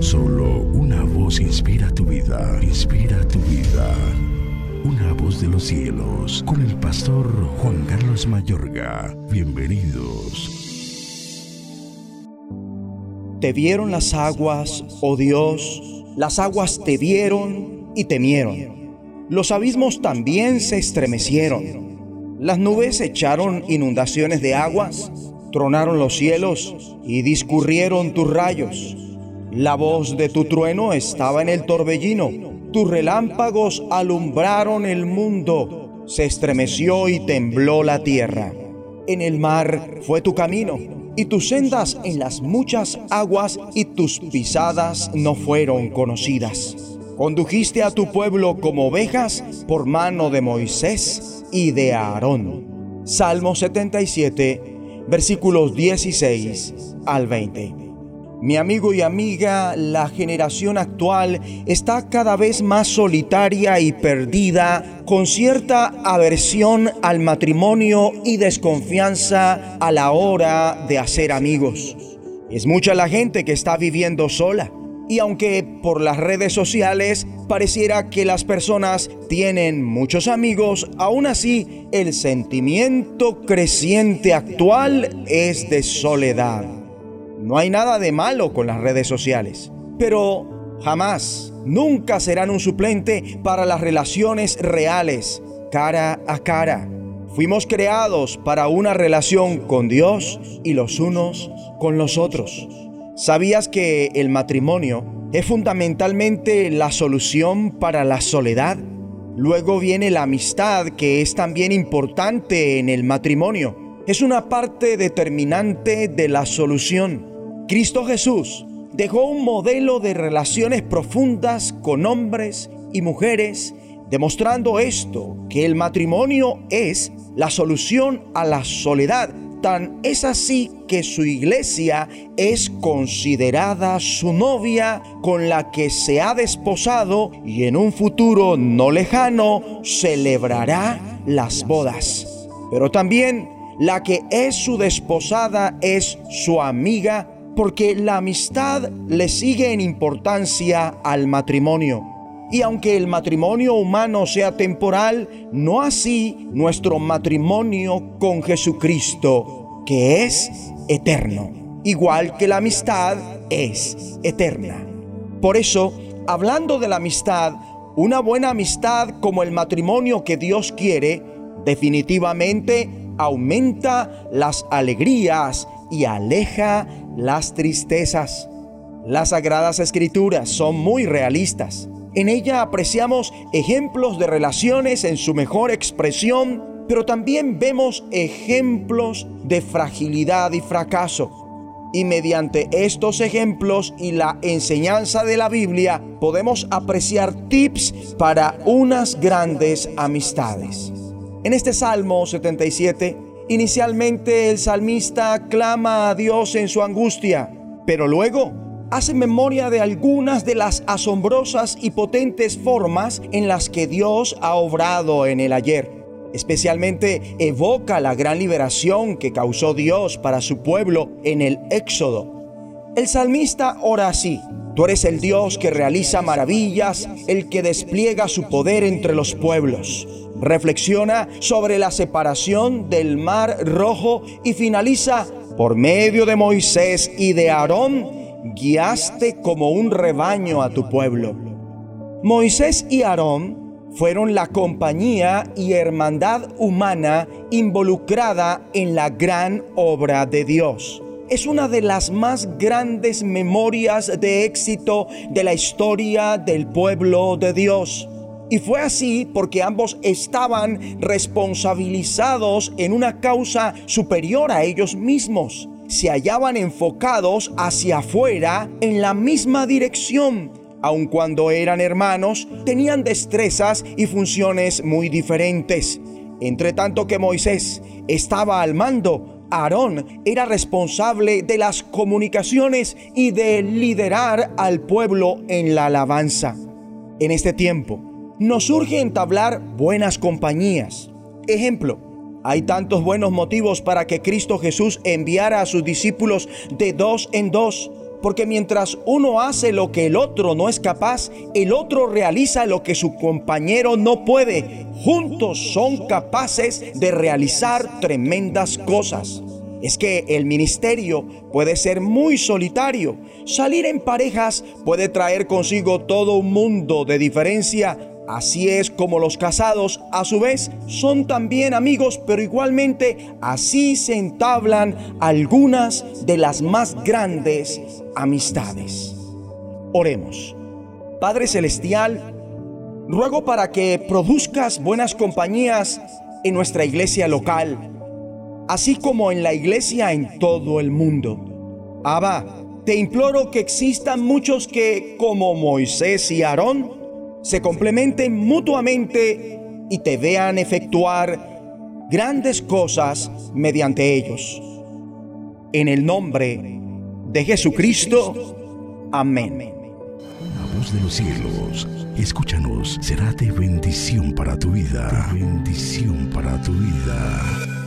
Solo una voz inspira tu vida, inspira tu vida. Una voz de los cielos, con el pastor Juan Carlos Mayorga. Bienvenidos. Te vieron las aguas, oh Dios, las aguas te vieron y temieron. Los abismos también se estremecieron. Las nubes echaron inundaciones de aguas, tronaron los cielos y discurrieron tus rayos. La voz de tu trueno estaba en el torbellino, tus relámpagos alumbraron el mundo, se estremeció y tembló la tierra. En el mar fue tu camino, y tus sendas en las muchas aguas, y tus pisadas no fueron conocidas. Condujiste a tu pueblo como ovejas por mano de Moisés y de Aarón. Salmo 77, versículos 16 al 20. Mi amigo y amiga, la generación actual está cada vez más solitaria y perdida, con cierta aversión al matrimonio y desconfianza a la hora de hacer amigos. Es mucha la gente que está viviendo sola. Y aunque por las redes sociales pareciera que las personas tienen muchos amigos, aún así el sentimiento creciente actual es de soledad. No hay nada de malo con las redes sociales, pero jamás, nunca serán un suplente para las relaciones reales, cara a cara. Fuimos creados para una relación con Dios y los unos con los otros. ¿Sabías que el matrimonio es fundamentalmente la solución para la soledad? Luego viene la amistad, que es también importante en el matrimonio. Es una parte determinante de la solución. Cristo Jesús dejó un modelo de relaciones profundas con hombres y mujeres, demostrando esto, que el matrimonio es la solución a la soledad. Tan es así que su iglesia es considerada su novia con la que se ha desposado y en un futuro no lejano celebrará las bodas. Pero también la que es su desposada es su amiga porque la amistad le sigue en importancia al matrimonio. Y aunque el matrimonio humano sea temporal, no así nuestro matrimonio con Jesucristo, que es eterno, igual que la amistad es eterna. Por eso, hablando de la amistad, una buena amistad como el matrimonio que Dios quiere, definitivamente aumenta las alegrías y aleja las tristezas. Las sagradas escrituras son muy realistas. En ella apreciamos ejemplos de relaciones en su mejor expresión, pero también vemos ejemplos de fragilidad y fracaso. Y mediante estos ejemplos y la enseñanza de la Biblia podemos apreciar tips para unas grandes amistades. En este Salmo 77 Inicialmente el salmista clama a Dios en su angustia, pero luego hace memoria de algunas de las asombrosas y potentes formas en las que Dios ha obrado en el ayer. Especialmente evoca la gran liberación que causó Dios para su pueblo en el Éxodo. El salmista ora así, Tú eres el Dios que realiza maravillas, el que despliega su poder entre los pueblos. Reflexiona sobre la separación del mar rojo y finaliza, por medio de Moisés y de Aarón, guiaste como un rebaño a tu pueblo. Moisés y Aarón fueron la compañía y hermandad humana involucrada en la gran obra de Dios. Es una de las más grandes memorias de éxito de la historia del pueblo de Dios. Y fue así porque ambos estaban responsabilizados en una causa superior a ellos mismos. Se hallaban enfocados hacia afuera en la misma dirección. Aun cuando eran hermanos, tenían destrezas y funciones muy diferentes. Entre tanto que Moisés estaba al mando, Aarón era responsable de las comunicaciones y de liderar al pueblo en la alabanza. En este tiempo, nos surge entablar buenas compañías. Ejemplo, hay tantos buenos motivos para que Cristo Jesús enviara a sus discípulos de dos en dos. Porque mientras uno hace lo que el otro no es capaz, el otro realiza lo que su compañero no puede. Juntos son capaces de realizar tremendas cosas. Es que el ministerio puede ser muy solitario. Salir en parejas puede traer consigo todo un mundo de diferencia Así es como los casados a su vez son también amigos, pero igualmente así se entablan algunas de las más grandes amistades. Oremos. Padre Celestial, ruego para que produzcas buenas compañías en nuestra iglesia local, así como en la iglesia en todo el mundo. Abba, te imploro que existan muchos que, como Moisés y Aarón, se complementen mutuamente y te vean efectuar grandes cosas mediante ellos. En el nombre de Jesucristo. Amén. La voz de los cielos, escúchanos, será de bendición para tu vida. bendición para tu vida.